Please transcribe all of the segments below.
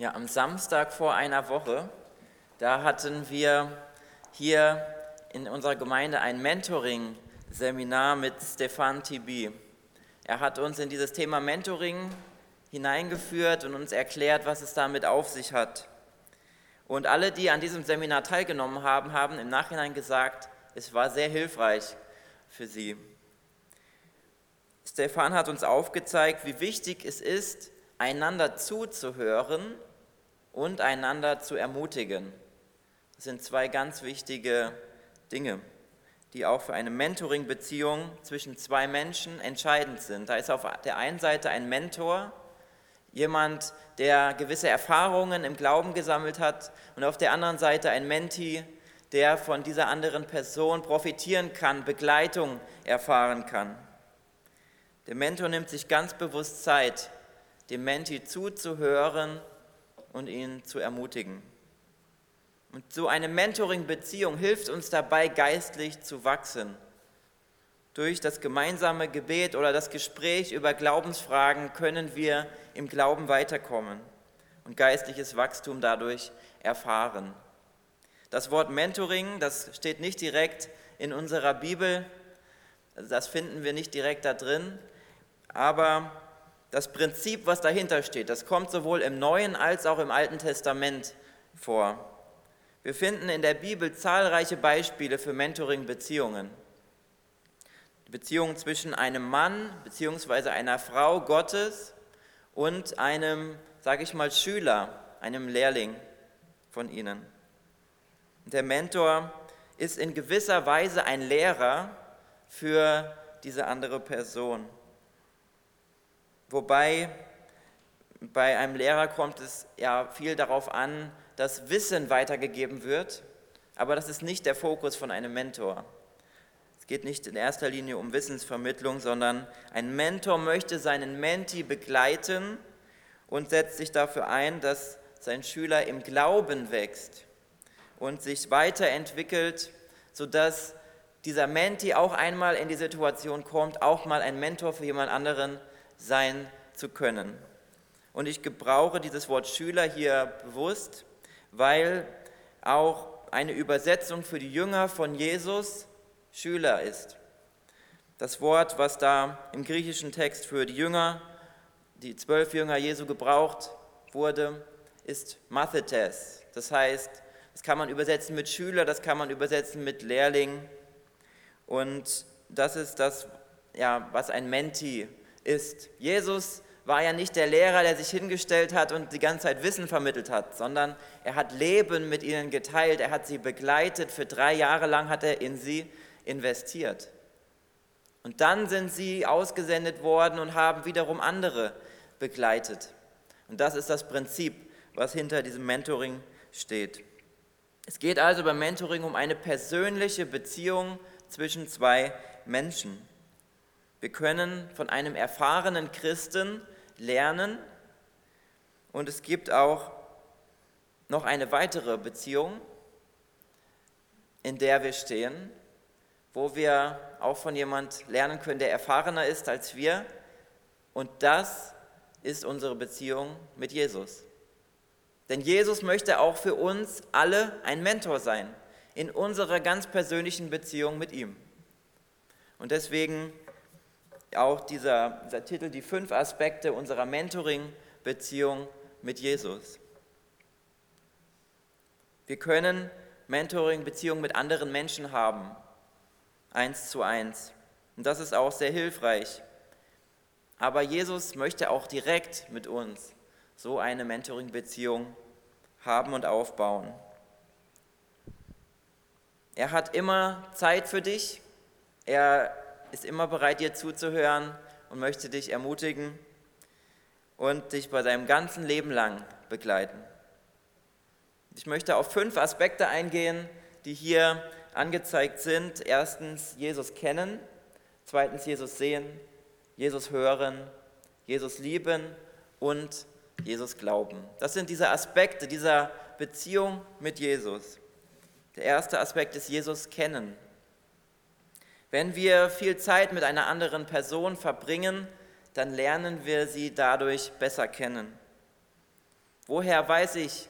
Ja, am Samstag vor einer Woche, da hatten wir hier in unserer Gemeinde ein Mentoring-Seminar mit Stefan Tibi. Er hat uns in dieses Thema Mentoring hineingeführt und uns erklärt, was es damit auf sich hat. Und alle, die an diesem Seminar teilgenommen haben, haben im Nachhinein gesagt, es war sehr hilfreich für sie. Stefan hat uns aufgezeigt, wie wichtig es ist, einander zuzuhören und einander zu ermutigen. Das sind zwei ganz wichtige Dinge, die auch für eine Mentoring-Beziehung zwischen zwei Menschen entscheidend sind. Da ist auf der einen Seite ein Mentor, jemand, der gewisse Erfahrungen im Glauben gesammelt hat, und auf der anderen Seite ein Menti, der von dieser anderen Person profitieren kann, Begleitung erfahren kann. Der Mentor nimmt sich ganz bewusst Zeit, dem Menti zuzuhören und ihn zu ermutigen. Und so eine Mentoring-Beziehung hilft uns dabei, geistlich zu wachsen. Durch das gemeinsame Gebet oder das Gespräch über Glaubensfragen können wir im Glauben weiterkommen und geistliches Wachstum dadurch erfahren. Das Wort Mentoring, das steht nicht direkt in unserer Bibel, also das finden wir nicht direkt da drin, aber das Prinzip, was dahinter steht, das kommt sowohl im Neuen als auch im Alten Testament vor. Wir finden in der Bibel zahlreiche Beispiele für Mentoring-Beziehungen. Beziehungen zwischen einem Mann bzw. einer Frau Gottes und einem, sage ich mal, Schüler, einem Lehrling von ihnen. Der Mentor ist in gewisser Weise ein Lehrer für diese andere Person. Wobei bei einem Lehrer kommt es ja viel darauf an, dass Wissen weitergegeben wird, aber das ist nicht der Fokus von einem Mentor. Es geht nicht in erster Linie um Wissensvermittlung, sondern ein Mentor möchte seinen Menti begleiten und setzt sich dafür ein, dass sein Schüler im Glauben wächst und sich weiterentwickelt, sodass dieser Menti auch einmal in die Situation kommt, auch mal ein Mentor für jemand anderen sein zu können. Und ich gebrauche dieses Wort Schüler hier bewusst, weil auch eine Übersetzung für die Jünger von Jesus Schüler ist. Das Wort, was da im griechischen Text für die Jünger, die zwölf Jünger Jesu gebraucht wurde, ist Mathetes. Das heißt, das kann man übersetzen mit Schüler, das kann man übersetzen mit Lehrling. Und das ist das, ja, was ein Menti ist. Jesus war ja nicht der Lehrer, der sich hingestellt hat und die ganze Zeit Wissen vermittelt hat, sondern er hat Leben mit ihnen geteilt, er hat sie begleitet, für drei Jahre lang hat er in sie investiert. Und dann sind sie ausgesendet worden und haben wiederum andere begleitet. Und das ist das Prinzip, was hinter diesem Mentoring steht. Es geht also beim Mentoring um eine persönliche Beziehung zwischen zwei Menschen. Wir können von einem erfahrenen Christen lernen und es gibt auch noch eine weitere Beziehung, in der wir stehen, wo wir auch von jemand lernen können, der erfahrener ist als wir. Und das ist unsere Beziehung mit Jesus. Denn Jesus möchte auch für uns alle ein Mentor sein in unserer ganz persönlichen Beziehung mit ihm. Und deswegen auch dieser, dieser Titel, die fünf Aspekte unserer Mentoring-Beziehung mit Jesus. Wir können Mentoring-Beziehungen mit anderen Menschen haben, eins zu eins. Und das ist auch sehr hilfreich. Aber Jesus möchte auch direkt mit uns so eine Mentoring-Beziehung haben und aufbauen. Er hat immer Zeit für dich. Er ist immer bereit, dir zuzuhören und möchte dich ermutigen und dich bei deinem ganzen Leben lang begleiten. Ich möchte auf fünf Aspekte eingehen, die hier angezeigt sind. Erstens Jesus kennen, zweitens Jesus sehen, Jesus hören, Jesus lieben und Jesus glauben. Das sind diese Aspekte dieser Beziehung mit Jesus. Der erste Aspekt ist Jesus kennen. Wenn wir viel Zeit mit einer anderen Person verbringen, dann lernen wir sie dadurch besser kennen. Woher weiß ich,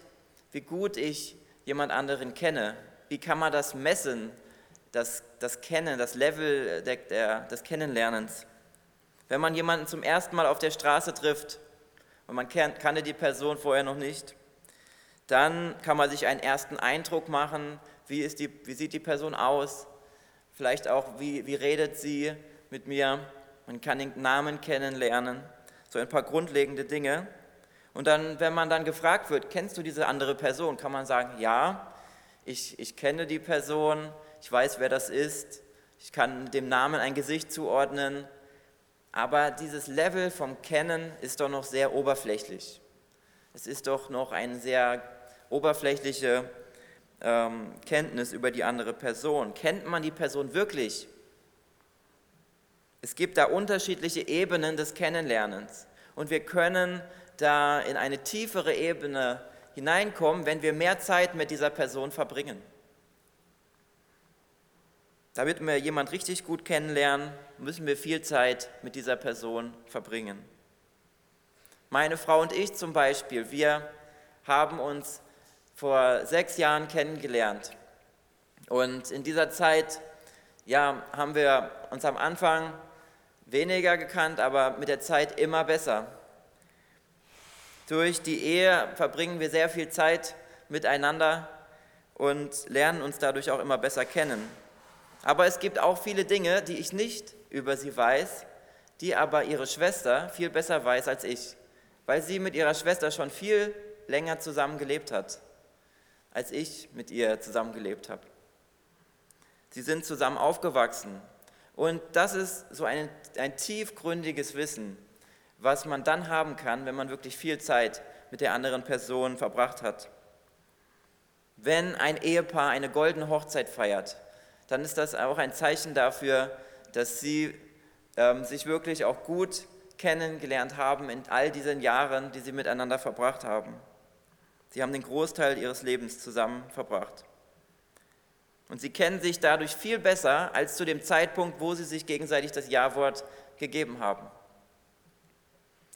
wie gut ich jemand anderen kenne? Wie kann man das messen, das, das Kennen, das Level der, der, des Kennenlernens? Wenn man jemanden zum ersten Mal auf der Straße trifft und man kannte die Person vorher noch nicht, dann kann man sich einen ersten Eindruck machen, wie, die, wie sieht die Person aus, vielleicht auch, wie, wie redet sie mit mir, man kann den Namen kennenlernen, so ein paar grundlegende Dinge. Und dann, wenn man dann gefragt wird, kennst du diese andere Person, kann man sagen, ja, ich, ich kenne die Person, ich weiß, wer das ist, ich kann dem Namen ein Gesicht zuordnen, aber dieses Level vom Kennen ist doch noch sehr oberflächlich. Es ist doch noch eine sehr oberflächliche ähm, Kenntnis über die andere Person. Kennt man die Person wirklich? Es gibt da unterschiedliche Ebenen des Kennenlernens und wir können da in eine tiefere Ebene hineinkommen, wenn wir mehr Zeit mit dieser Person verbringen. Damit wir jemand richtig gut kennenlernen, müssen wir viel Zeit mit dieser Person verbringen. Meine Frau und ich zum Beispiel, wir haben uns vor sechs Jahren kennengelernt. Und in dieser Zeit ja, haben wir uns am Anfang weniger gekannt, aber mit der Zeit immer besser. Durch die Ehe verbringen wir sehr viel Zeit miteinander und lernen uns dadurch auch immer besser kennen. Aber es gibt auch viele Dinge, die ich nicht über sie weiß, die aber ihre Schwester viel besser weiß als ich, weil sie mit ihrer Schwester schon viel länger zusammen gelebt hat, als ich mit ihr zusammengelebt habe. Sie sind zusammen aufgewachsen und das ist so ein, ein tiefgründiges Wissen, was man dann haben kann, wenn man wirklich viel Zeit mit der anderen Person verbracht hat. Wenn ein Ehepaar eine goldene Hochzeit feiert, dann ist das auch ein Zeichen dafür, dass sie ähm, sich wirklich auch gut kennengelernt haben in all diesen Jahren, die sie miteinander verbracht haben. Sie haben den Großteil ihres Lebens zusammen verbracht. Und sie kennen sich dadurch viel besser als zu dem Zeitpunkt, wo sie sich gegenseitig das Ja-Wort gegeben haben.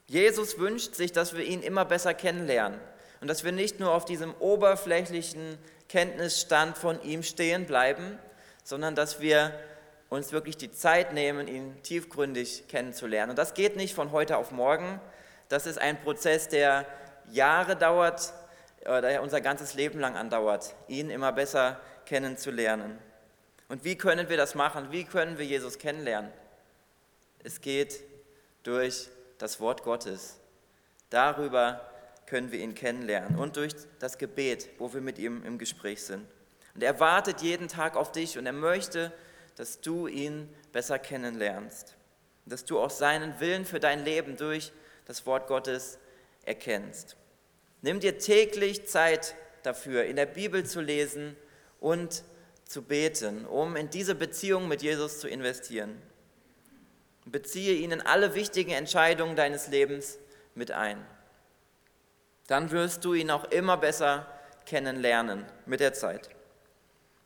Jesus wünscht sich, dass wir ihn immer besser kennenlernen und dass wir nicht nur auf diesem oberflächlichen Kenntnisstand von ihm stehen bleiben, sondern dass wir uns wirklich die Zeit nehmen, ihn tiefgründig kennenzulernen. Und das geht nicht von heute auf morgen. Das ist ein Prozess, der Jahre dauert, der unser ganzes Leben lang andauert, ihn immer besser kennenzulernen. Und wie können wir das machen? Wie können wir Jesus kennenlernen? Es geht durch das Wort Gottes. Darüber können wir ihn kennenlernen und durch das Gebet, wo wir mit ihm im Gespräch sind. Und er wartet jeden Tag auf dich und er möchte, dass du ihn besser kennenlernst. Dass du auch seinen Willen für dein Leben durch das Wort Gottes erkennst. Nimm dir täglich Zeit dafür, in der Bibel zu lesen und zu beten, um in diese Beziehung mit Jesus zu investieren. Beziehe ihn in alle wichtigen Entscheidungen deines Lebens mit ein. Dann wirst du ihn auch immer besser kennenlernen mit der Zeit.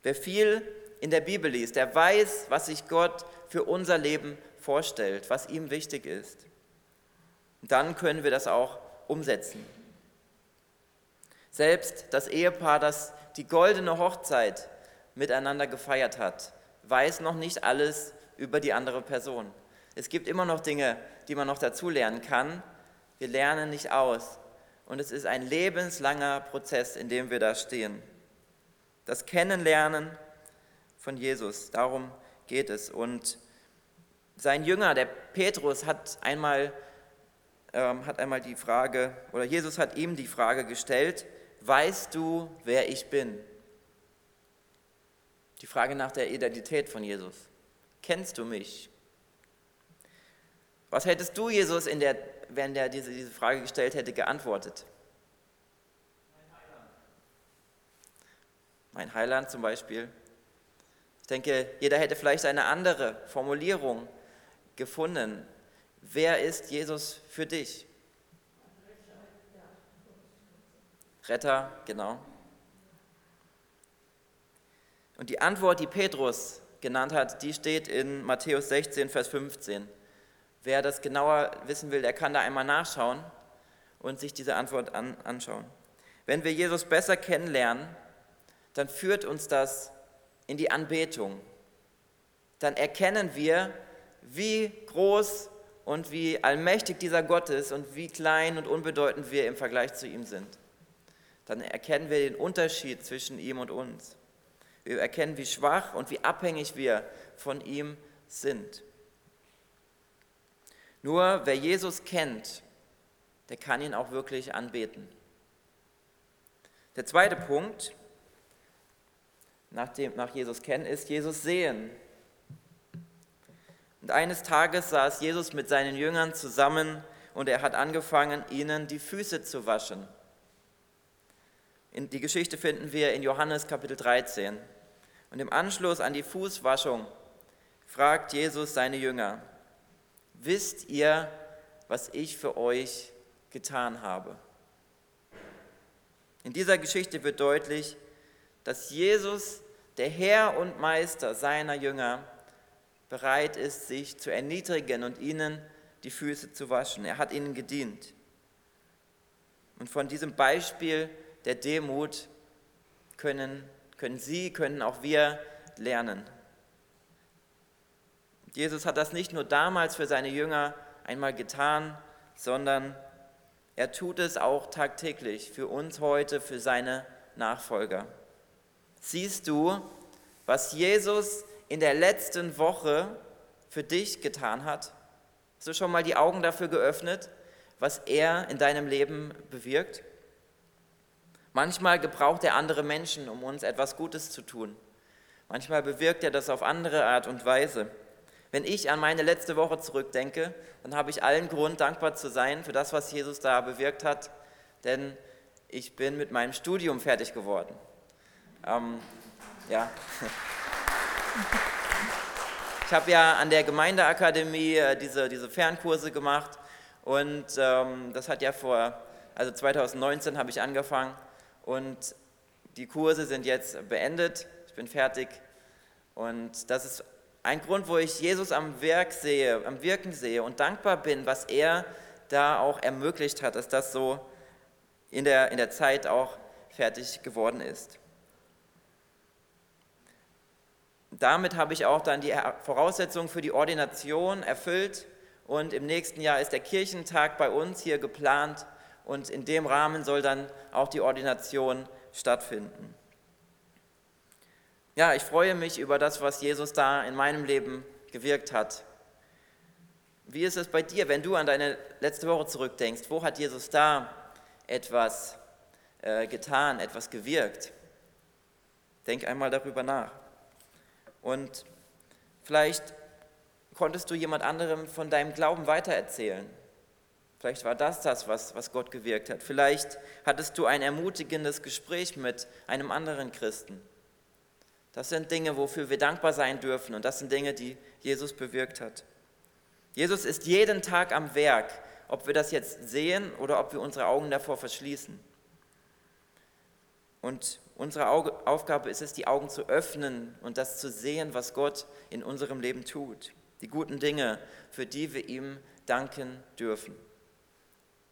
Wer viel in der Bibel liest, der weiß, was sich Gott für unser Leben vorstellt, was ihm wichtig ist. Dann können wir das auch umsetzen. Selbst das Ehepaar, das die goldene Hochzeit miteinander gefeiert hat, weiß noch nicht alles über die andere Person. Es gibt immer noch Dinge, die man noch dazu lernen kann. Wir lernen nicht aus. Und es ist ein lebenslanger Prozess, in dem wir da stehen. Das Kennenlernen von Jesus, darum geht es. Und sein Jünger, der Petrus, hat einmal, ähm, hat einmal die Frage, oder Jesus hat ihm die Frage gestellt, weißt du, wer ich bin? Die Frage nach der Identität von Jesus. Kennst du mich? Was hättest du, Jesus, in der, wenn der diese, diese Frage gestellt hätte, geantwortet? Mein Heiland. Mein Heiland zum Beispiel. Ich denke, jeder hätte vielleicht eine andere Formulierung gefunden. Wer ist Jesus für dich? Retter, genau. Und die Antwort, die Petrus genannt hat, die steht in Matthäus 16, Vers 15. Wer das genauer wissen will, der kann da einmal nachschauen. und sich diese Antwort an, anschauen. Wenn wir Jesus besser kennenlernen, dann führt uns das in die Anbetung. Dann erkennen wir, wie groß und wie allmächtig dieser Gott ist und wie klein und unbedeutend wir im Vergleich zu ihm sind. Dann erkennen wir den Unterschied zwischen ihm und uns. Wir erkennen, wie schwach und wie abhängig wir von ihm sind. Nur wer Jesus kennt, der kann ihn auch wirklich anbeten. Der zweite Punkt, nach, dem, nach Jesus kennen, ist Jesus sehen. Und eines Tages saß Jesus mit seinen Jüngern zusammen und er hat angefangen, ihnen die Füße zu waschen. Die Geschichte finden wir in Johannes Kapitel 13. Und im Anschluss an die Fußwaschung fragt Jesus seine Jünger, wisst ihr, was ich für euch getan habe? In dieser Geschichte wird deutlich, dass Jesus, der Herr und Meister seiner Jünger, bereit ist, sich zu erniedrigen und ihnen die Füße zu waschen. Er hat ihnen gedient. Und von diesem Beispiel der Demut können, können Sie, können auch wir lernen. Jesus hat das nicht nur damals für seine Jünger einmal getan, sondern er tut es auch tagtäglich für uns heute, für seine Nachfolger. Siehst du, was Jesus in der letzten Woche für dich getan hat? Hast du schon mal die Augen dafür geöffnet, was er in deinem Leben bewirkt? Manchmal gebraucht er andere Menschen, um uns etwas Gutes zu tun. Manchmal bewirkt er das auf andere Art und Weise. Wenn ich an meine letzte Woche zurückdenke, dann habe ich allen Grund, dankbar zu sein für das, was Jesus da bewirkt hat, denn ich bin mit meinem Studium fertig geworden. Ähm, ja. Ich habe ja an der Gemeindeakademie äh, diese, diese Fernkurse gemacht und ähm, das hat ja vor, also 2019 habe ich angefangen und die Kurse sind jetzt beendet, ich bin fertig. Und das ist ein Grund, wo ich Jesus am Werk sehe, am Wirken sehe und dankbar bin, was er da auch ermöglicht hat, dass das so in der, in der Zeit auch fertig geworden ist. Damit habe ich auch dann die Voraussetzungen für die Ordination erfüllt und im nächsten Jahr ist der Kirchentag bei uns hier geplant und in dem Rahmen soll dann auch die Ordination stattfinden. Ja, ich freue mich über das, was Jesus da in meinem Leben gewirkt hat. Wie ist es bei dir, wenn du an deine letzte Woche zurückdenkst? Wo hat Jesus da etwas äh, getan, etwas gewirkt? Denk einmal darüber nach. Und vielleicht konntest du jemand anderem von deinem Glauben weitererzählen. Vielleicht war das das, was, was Gott gewirkt hat. Vielleicht hattest du ein ermutigendes Gespräch mit einem anderen Christen. Das sind Dinge, wofür wir dankbar sein dürfen und das sind Dinge, die Jesus bewirkt hat. Jesus ist jeden Tag am Werk, ob wir das jetzt sehen oder ob wir unsere Augen davor verschließen. Und unsere Aufgabe ist es, die Augen zu öffnen und das zu sehen, was Gott in unserem Leben tut. Die guten Dinge, für die wir ihm danken dürfen.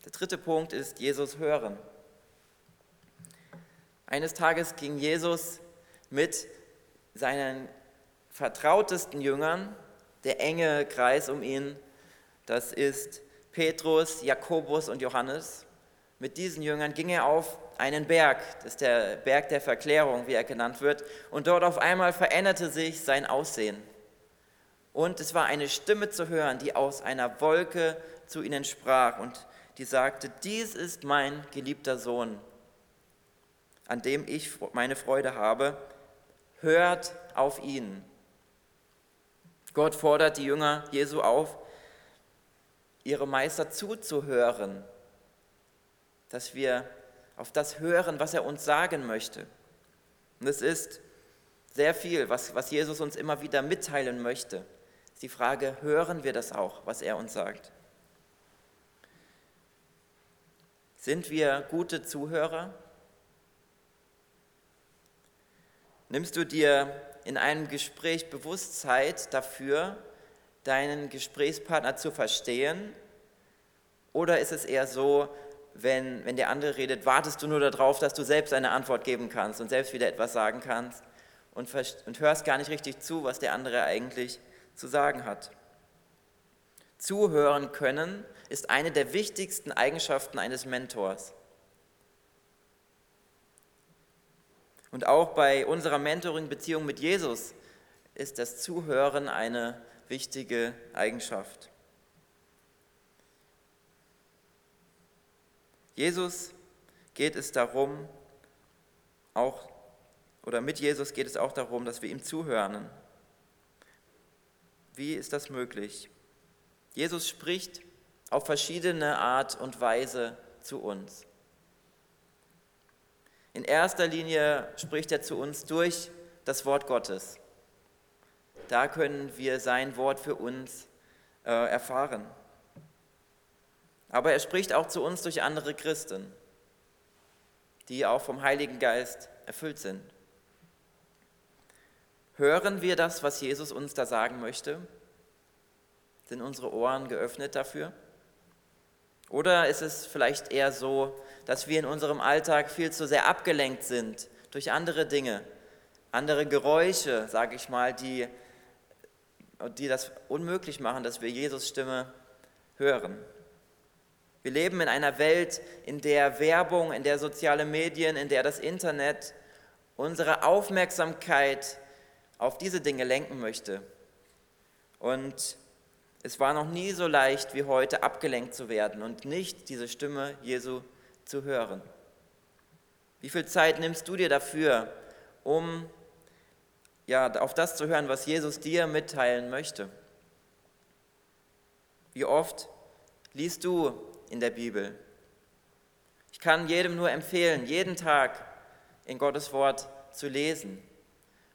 Der dritte Punkt ist Jesus hören. Eines Tages ging Jesus mit seinen vertrautesten Jüngern, der enge Kreis um ihn, das ist Petrus, Jakobus und Johannes. Mit diesen Jüngern ging er auf einen Berg, das ist der Berg der Verklärung, wie er genannt wird, und dort auf einmal veränderte sich sein Aussehen. Und es war eine Stimme zu hören, die aus einer Wolke zu ihnen sprach und die sagte, dies ist mein geliebter Sohn, an dem ich meine Freude habe hört auf ihn. Gott fordert die Jünger Jesu auf, ihre Meister zuzuhören, dass wir auf das hören, was er uns sagen möchte. Und es ist sehr viel, was, was Jesus uns immer wieder mitteilen möchte. Die Frage, hören wir das auch, was er uns sagt? Sind wir gute Zuhörer? Nimmst du dir in einem Gespräch bewusst Zeit dafür, deinen Gesprächspartner zu verstehen? Oder ist es eher so, wenn, wenn der andere redet, wartest du nur darauf, dass du selbst eine Antwort geben kannst und selbst wieder etwas sagen kannst und, und hörst gar nicht richtig zu, was der andere eigentlich zu sagen hat. Zuhören können ist eine der wichtigsten Eigenschaften eines Mentors. Und auch bei unserer Mentoring-Beziehung mit Jesus ist das Zuhören eine wichtige Eigenschaft. Jesus geht es darum, auch, oder mit Jesus geht es auch darum, dass wir ihm zuhören. Wie ist das möglich? Jesus spricht auf verschiedene Art und Weise zu uns. In erster Linie spricht er zu uns durch das Wort Gottes. Da können wir sein Wort für uns äh, erfahren. Aber er spricht auch zu uns durch andere Christen, die auch vom Heiligen Geist erfüllt sind. Hören wir das, was Jesus uns da sagen möchte? Sind unsere Ohren geöffnet dafür? Oder ist es vielleicht eher so, dass wir in unserem Alltag viel zu sehr abgelenkt sind durch andere Dinge, andere Geräusche, sage ich mal, die, die das unmöglich machen, dass wir Jesus Stimme hören. Wir leben in einer Welt, in der Werbung, in der soziale Medien, in der das Internet unsere Aufmerksamkeit auf diese Dinge lenken möchte. Und es war noch nie so leicht wie heute abgelenkt zu werden und nicht diese Stimme Jesu zu hören? Wie viel Zeit nimmst du dir dafür, um ja, auf das zu hören, was Jesus dir mitteilen möchte? Wie oft liest du in der Bibel? Ich kann jedem nur empfehlen, jeden Tag in Gottes Wort zu lesen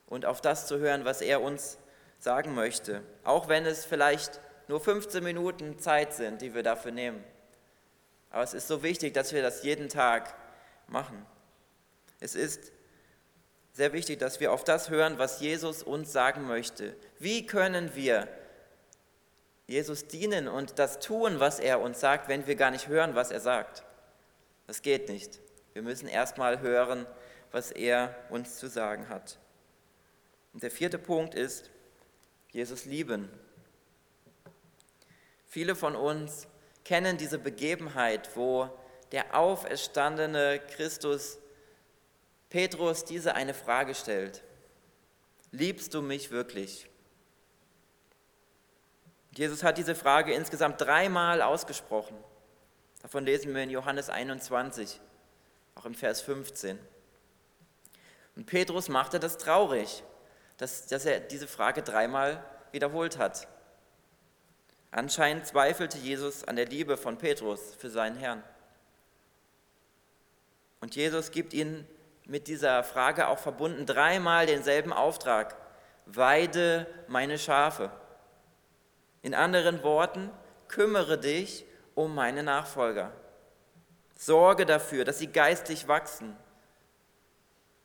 und auf das zu hören, was er uns sagen möchte, auch wenn es vielleicht nur 15 Minuten Zeit sind, die wir dafür nehmen. Aber es ist so wichtig, dass wir das jeden Tag machen. Es ist sehr wichtig, dass wir auf das hören, was Jesus uns sagen möchte. Wie können wir Jesus dienen und das tun, was er uns sagt, wenn wir gar nicht hören, was er sagt? Das geht nicht. Wir müssen erstmal hören, was er uns zu sagen hat. Und der vierte Punkt ist, Jesus lieben. Viele von uns kennen diese Begebenheit, wo der auferstandene Christus Petrus diese eine Frage stellt. Liebst du mich wirklich? Jesus hat diese Frage insgesamt dreimal ausgesprochen. Davon lesen wir in Johannes 21, auch im Vers 15. Und Petrus machte das traurig, dass, dass er diese Frage dreimal wiederholt hat. Anscheinend zweifelte Jesus an der Liebe von Petrus für seinen Herrn. Und Jesus gibt ihnen mit dieser Frage auch verbunden dreimal denselben Auftrag. Weide meine Schafe. In anderen Worten, kümmere dich um meine Nachfolger. Sorge dafür, dass sie geistig wachsen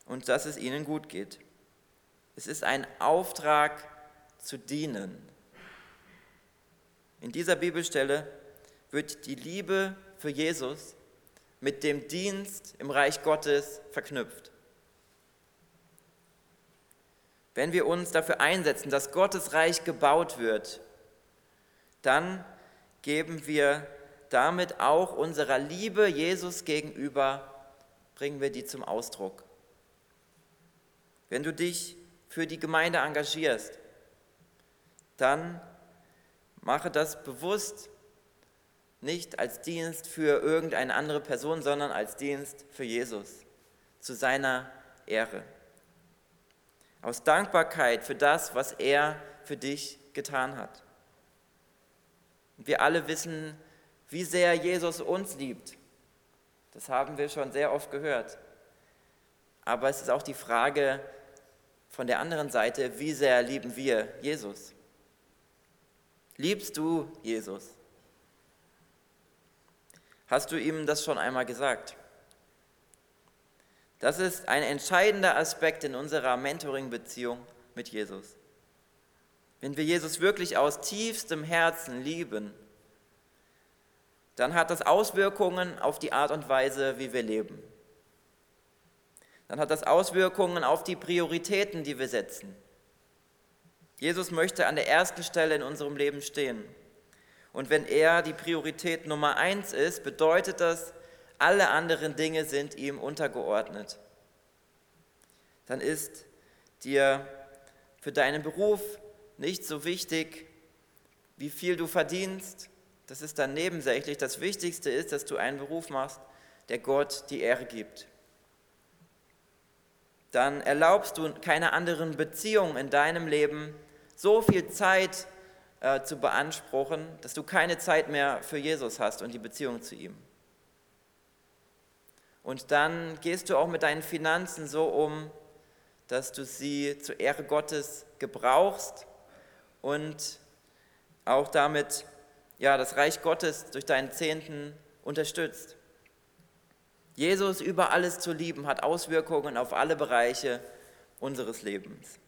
und dass es ihnen gut geht. Es ist ein Auftrag zu dienen. In dieser Bibelstelle wird die Liebe für Jesus mit dem Dienst im Reich Gottes verknüpft. Wenn wir uns dafür einsetzen, dass Gottes Reich gebaut wird, dann geben wir damit auch unserer Liebe Jesus gegenüber, bringen wir die zum Ausdruck. Wenn du dich für die Gemeinde engagierst, dann Mache das bewusst nicht als Dienst für irgendeine andere Person, sondern als Dienst für Jesus, zu seiner Ehre. Aus Dankbarkeit für das, was er für dich getan hat. Wir alle wissen, wie sehr Jesus uns liebt. Das haben wir schon sehr oft gehört. Aber es ist auch die Frage von der anderen Seite, wie sehr lieben wir Jesus? Liebst du Jesus? Hast du ihm das schon einmal gesagt? Das ist ein entscheidender Aspekt in unserer Mentoring-Beziehung mit Jesus. Wenn wir Jesus wirklich aus tiefstem Herzen lieben, dann hat das Auswirkungen auf die Art und Weise, wie wir leben. Dann hat das Auswirkungen auf die Prioritäten, die wir setzen. Jesus möchte an der ersten Stelle in unserem Leben stehen. Und wenn er die Priorität Nummer eins ist, bedeutet das, alle anderen Dinge sind ihm untergeordnet. Dann ist dir für deinen Beruf nicht so wichtig, wie viel du verdienst. Das ist dann nebensächlich. Das Wichtigste ist, dass du einen Beruf machst, der Gott die Ehre gibt. Dann erlaubst du keine anderen Beziehungen in deinem Leben so viel Zeit äh, zu beanspruchen, dass du keine Zeit mehr für Jesus hast und die Beziehung zu ihm. Und dann gehst du auch mit deinen Finanzen so um, dass du sie zur Ehre Gottes gebrauchst und auch damit ja, das Reich Gottes durch deinen Zehnten unterstützt. Jesus über alles zu lieben hat Auswirkungen auf alle Bereiche unseres Lebens.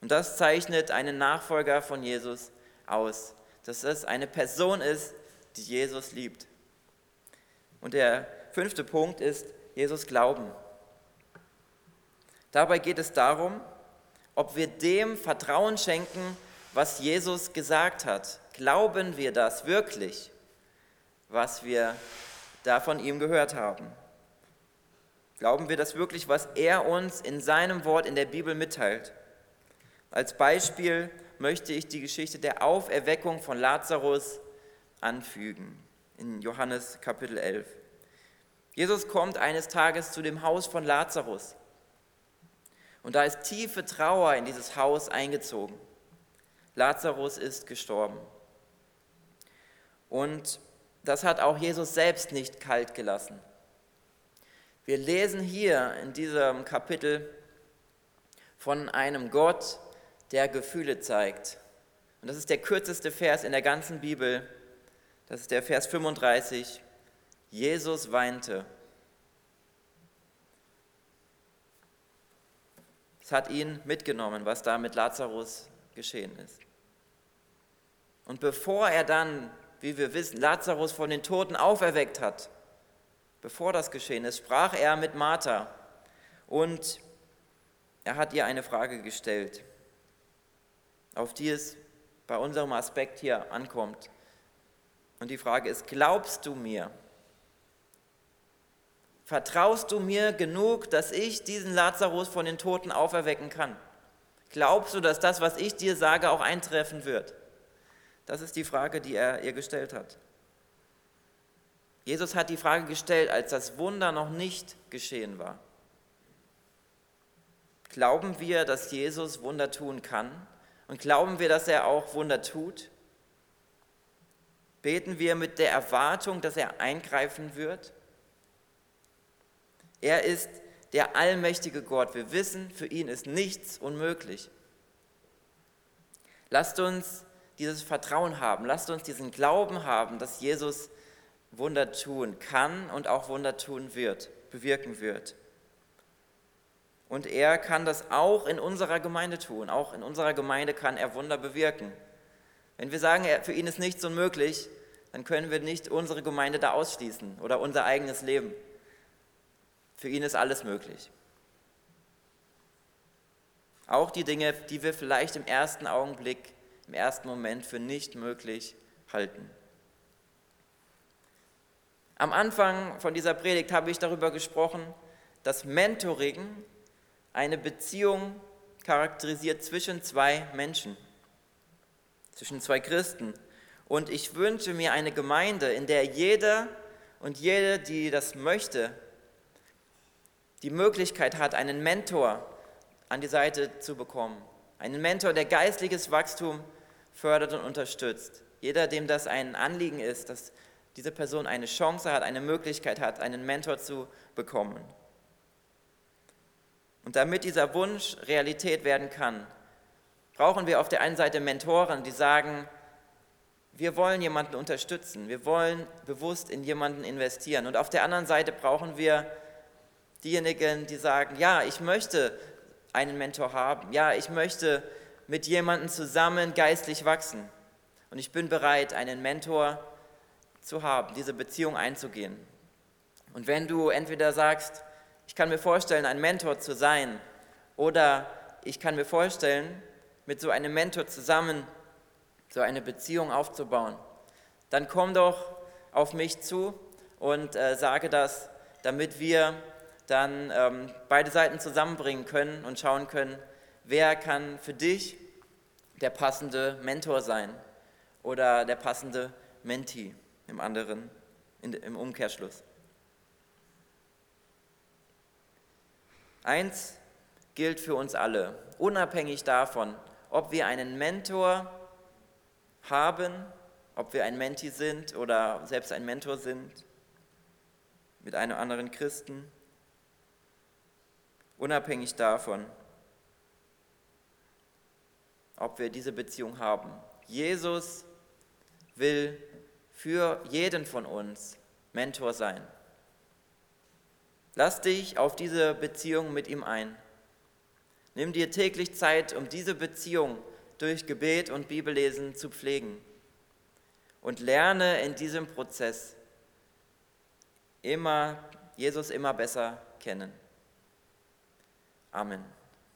Und das zeichnet einen Nachfolger von Jesus aus, dass es eine Person ist, die Jesus liebt. Und der fünfte Punkt ist Jesus glauben. Dabei geht es darum, ob wir dem Vertrauen schenken, was Jesus gesagt hat. Glauben wir das wirklich, was wir da von ihm gehört haben? Glauben wir das wirklich, was er uns in seinem Wort in der Bibel mitteilt? Als Beispiel möchte ich die Geschichte der Auferweckung von Lazarus anfügen in Johannes Kapitel 11. Jesus kommt eines Tages zu dem Haus von Lazarus und da ist tiefe Trauer in dieses Haus eingezogen. Lazarus ist gestorben. Und das hat auch Jesus selbst nicht kalt gelassen. Wir lesen hier in diesem Kapitel von einem Gott, der Gefühle zeigt. Und das ist der kürzeste Vers in der ganzen Bibel. Das ist der Vers 35. Jesus weinte. Es hat ihn mitgenommen, was da mit Lazarus geschehen ist. Und bevor er dann, wie wir wissen, Lazarus von den Toten auferweckt hat, bevor das geschehen ist, sprach er mit Martha und er hat ihr eine Frage gestellt auf die es bei unserem Aspekt hier ankommt. Und die Frage ist, glaubst du mir? Vertraust du mir genug, dass ich diesen Lazarus von den Toten auferwecken kann? Glaubst du, dass das, was ich dir sage, auch eintreffen wird? Das ist die Frage, die er ihr gestellt hat. Jesus hat die Frage gestellt, als das Wunder noch nicht geschehen war. Glauben wir, dass Jesus Wunder tun kann? Und glauben wir, dass er auch Wunder tut? Beten wir mit der Erwartung, dass er eingreifen wird? Er ist der allmächtige Gott. Wir wissen, für ihn ist nichts unmöglich. Lasst uns dieses Vertrauen haben, lasst uns diesen Glauben haben, dass Jesus Wunder tun kann und auch Wunder tun wird, bewirken wird. Und er kann das auch in unserer Gemeinde tun. Auch in unserer Gemeinde kann er Wunder bewirken. Wenn wir sagen, für ihn ist nichts unmöglich, dann können wir nicht unsere Gemeinde da ausschließen oder unser eigenes Leben. Für ihn ist alles möglich. Auch die Dinge, die wir vielleicht im ersten Augenblick, im ersten Moment für nicht möglich halten. Am Anfang von dieser Predigt habe ich darüber gesprochen, dass Mentoring eine Beziehung charakterisiert zwischen zwei Menschen, zwischen zwei Christen. Und ich wünsche mir eine Gemeinde, in der jeder und jede, die das möchte, die Möglichkeit hat, einen Mentor an die Seite zu bekommen. Einen Mentor, der geistliches Wachstum fördert und unterstützt. Jeder, dem das ein Anliegen ist, dass diese Person eine Chance hat, eine Möglichkeit hat, einen Mentor zu bekommen. Und damit dieser Wunsch Realität werden kann, brauchen wir auf der einen Seite Mentoren, die sagen, wir wollen jemanden unterstützen, wir wollen bewusst in jemanden investieren. Und auf der anderen Seite brauchen wir diejenigen, die sagen, ja, ich möchte einen Mentor haben, ja, ich möchte mit jemandem zusammen geistlich wachsen. Und ich bin bereit, einen Mentor zu haben, diese Beziehung einzugehen. Und wenn du entweder sagst, ich kann mir vorstellen, ein Mentor zu sein, oder ich kann mir vorstellen, mit so einem Mentor zusammen so eine Beziehung aufzubauen, dann komm doch auf mich zu und äh, sage das, damit wir dann ähm, beide Seiten zusammenbringen können und schauen können, wer kann für dich der passende Mentor sein oder der passende Mentee im anderen, im Umkehrschluss. Eins gilt für uns alle, unabhängig davon, ob wir einen Mentor haben, ob wir ein Menti sind oder selbst ein Mentor sind mit einem anderen Christen, unabhängig davon, ob wir diese Beziehung haben. Jesus will für jeden von uns Mentor sein. Lass dich auf diese Beziehung mit ihm ein. Nimm dir täglich Zeit, um diese Beziehung durch Gebet und Bibellesen zu pflegen. Und lerne in diesem Prozess immer Jesus immer besser kennen. Amen.